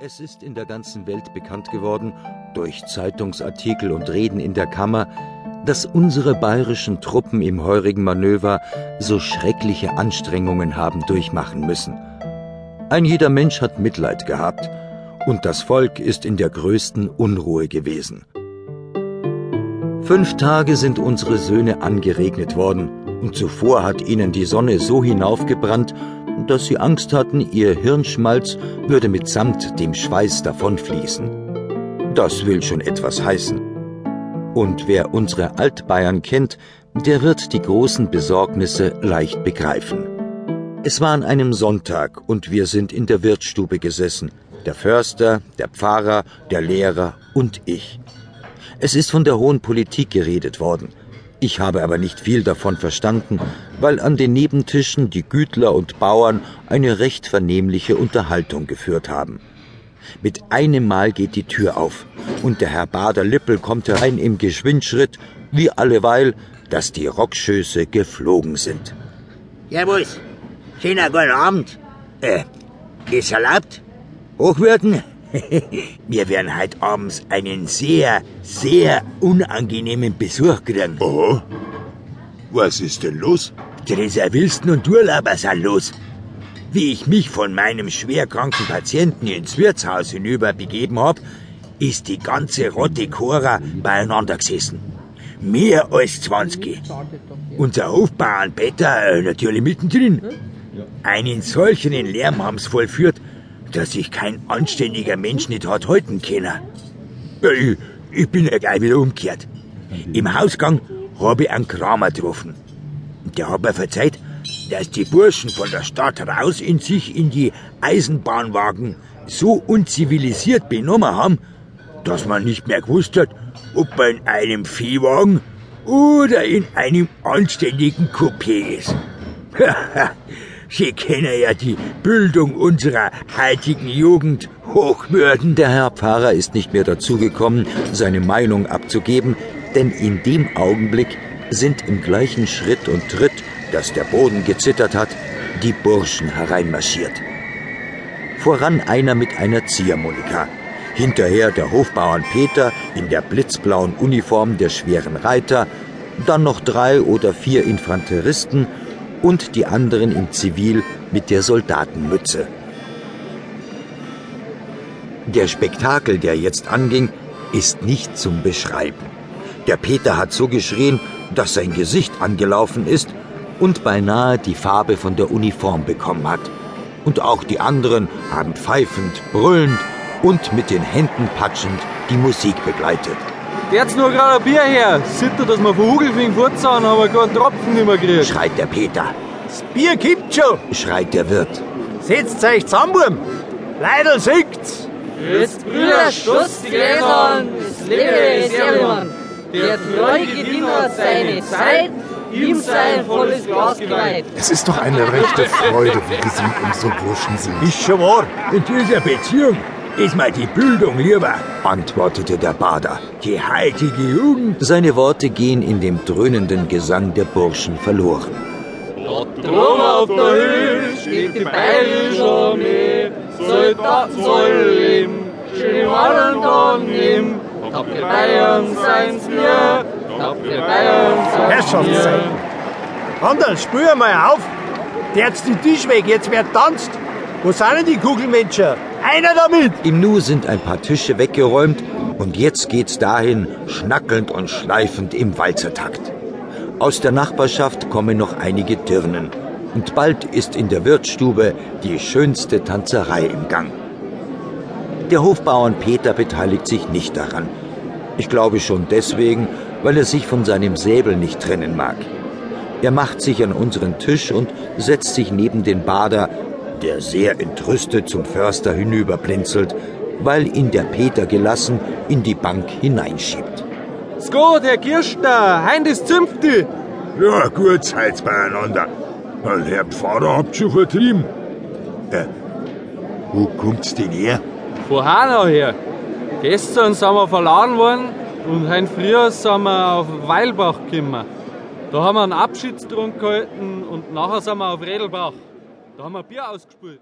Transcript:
Es ist in der ganzen Welt bekannt geworden, durch Zeitungsartikel und Reden in der Kammer, dass unsere bayerischen Truppen im heurigen Manöver so schreckliche Anstrengungen haben durchmachen müssen. Ein jeder Mensch hat Mitleid gehabt, und das Volk ist in der größten Unruhe gewesen. Fünf Tage sind unsere Söhne angeregnet worden, und zuvor hat ihnen die Sonne so hinaufgebrannt, dass sie Angst hatten, ihr Hirnschmalz würde mitsamt dem Schweiß davonfließen. Das will schon etwas heißen. Und wer unsere Altbayern kennt, der wird die großen Besorgnisse leicht begreifen. Es war an einem Sonntag und wir sind in der Wirtsstube gesessen, der Förster, der Pfarrer, der Lehrer und ich. Es ist von der hohen Politik geredet worden. Ich habe aber nicht viel davon verstanden, weil an den Nebentischen die Gütler und Bauern eine recht vernehmliche Unterhaltung geführt haben. Mit einem Mal geht die Tür auf und der Herr Bader Lippel kommt herein im Geschwindschritt, wie alleweil, dass die Rockschöße geflogen sind. Servus, schöner guten Abend. Äh, ist erlaubt? Hochwürden? Wir werden heute abends einen sehr, sehr unangenehmen Besuch kriegen. Oh, was ist denn los? Theresa Wilson und Urlauber sind los. Wie ich mich von meinem schwerkranken Patienten ins Wirtshaus hinüber begeben hab, ist die ganze Rotte Cora beieinander gesessen. Mehr als 20. Unser Hofbauern Peter äh, natürlich mittendrin. Einen solchen Lärm haben's vollführt, dass sich kein anständiger Mensch nicht hat halten können. Ich, ich bin ja gleich wieder umgekehrt. Im Hausgang habe ich einen Kramer getroffen. Der hat mir verzeiht, dass die Burschen von der Stadt raus in sich in die Eisenbahnwagen so unzivilisiert benommen haben, dass man nicht mehr gewusst hat, ob man in einem Viehwagen oder in einem anständigen Coupé ist. Sie kennen ja die Bildung unserer heutigen Jugend hochwürden. Der Herr Pfarrer ist nicht mehr dazugekommen, seine Meinung abzugeben, denn in dem Augenblick sind im gleichen Schritt und Tritt, dass der Boden gezittert hat, die Burschen hereinmarschiert. Voran einer mit einer Ziehharmonika, hinterher der Hofbauern Peter in der blitzblauen Uniform der schweren Reiter, dann noch drei oder vier Infanteristen und die anderen im Zivil mit der Soldatenmütze. Der Spektakel, der jetzt anging, ist nicht zum Beschreiben. Der Peter hat so geschrien, dass sein Gesicht angelaufen ist und beinahe die Farbe von der Uniform bekommen hat. Und auch die anderen haben pfeifend, brüllend und mit den Händen patschend die Musik begleitet. Jetzt nur gerade ein Bier her. Sitter, dass wir von Hugelfing fortzauen, aber keinen Tropfen nicht mehr kriegt. Schreit der Peter. Das Bier kippt schon. Schreit der Wirt. Setzt euch zusammen, Buben. Leidl singt's. Jetzt Brüder, stoßt die Gläser an, es lebe es Hermann. Der treue Diener seine Zeit, ihm sein volles Glas geweiht. Es ist doch eine rechte Freude, wie gesund unsere Burschen sind. Ist schon wahr. In dieser Beziehung ist mir die Bildung lieber, antwortete der Bader. die heutige Jugend. Seine Worte gehen in dem dröhnenden Gesang der Burschen verloren. Drum auf der Höhe steht die bayerische Armee, Soldaten sollen leben, schön Wallen annehmen. Tapfere Bayern seien's wir, tapfere Bayern seien's Herrschaftszeiten. Anderl, spür mal auf. Der jetzt den Tisch weg, jetzt wird tanzt. Wo sind denn die Kugelmenschen? Einer damit! Im Nu sind ein paar Tische weggeräumt und jetzt geht's dahin, schnackelnd und schleifend im Walzertakt. Aus der Nachbarschaft kommen noch einige Dirnen und bald ist in der Wirtsstube die schönste Tanzerei im Gang. Der Hofbauern Peter beteiligt sich nicht daran. Ich glaube schon deswegen, weil er sich von seinem Säbel nicht trennen mag. Er macht sich an unseren Tisch und setzt sich neben den Bader, der sehr entrüstet zum Förster hinüberblinzelt, weil ihn der Peter gelassen in die Bank hineinschiebt. Gut, Herr Kirschner, heint ist Zünfte. Ja, gut seid's beieinander. Weil Herr Pfarrer habt schon vertrieben. Äh, wo kommt's denn her? Von Hanau her. Gestern sind wir verladen worden und heute früh sind wir auf Weilbach gekommen. Da haben wir einen Abschiedstrunk gehalten und nachher sind wir auf Redelbach. Da haben wir Bier ausgespült.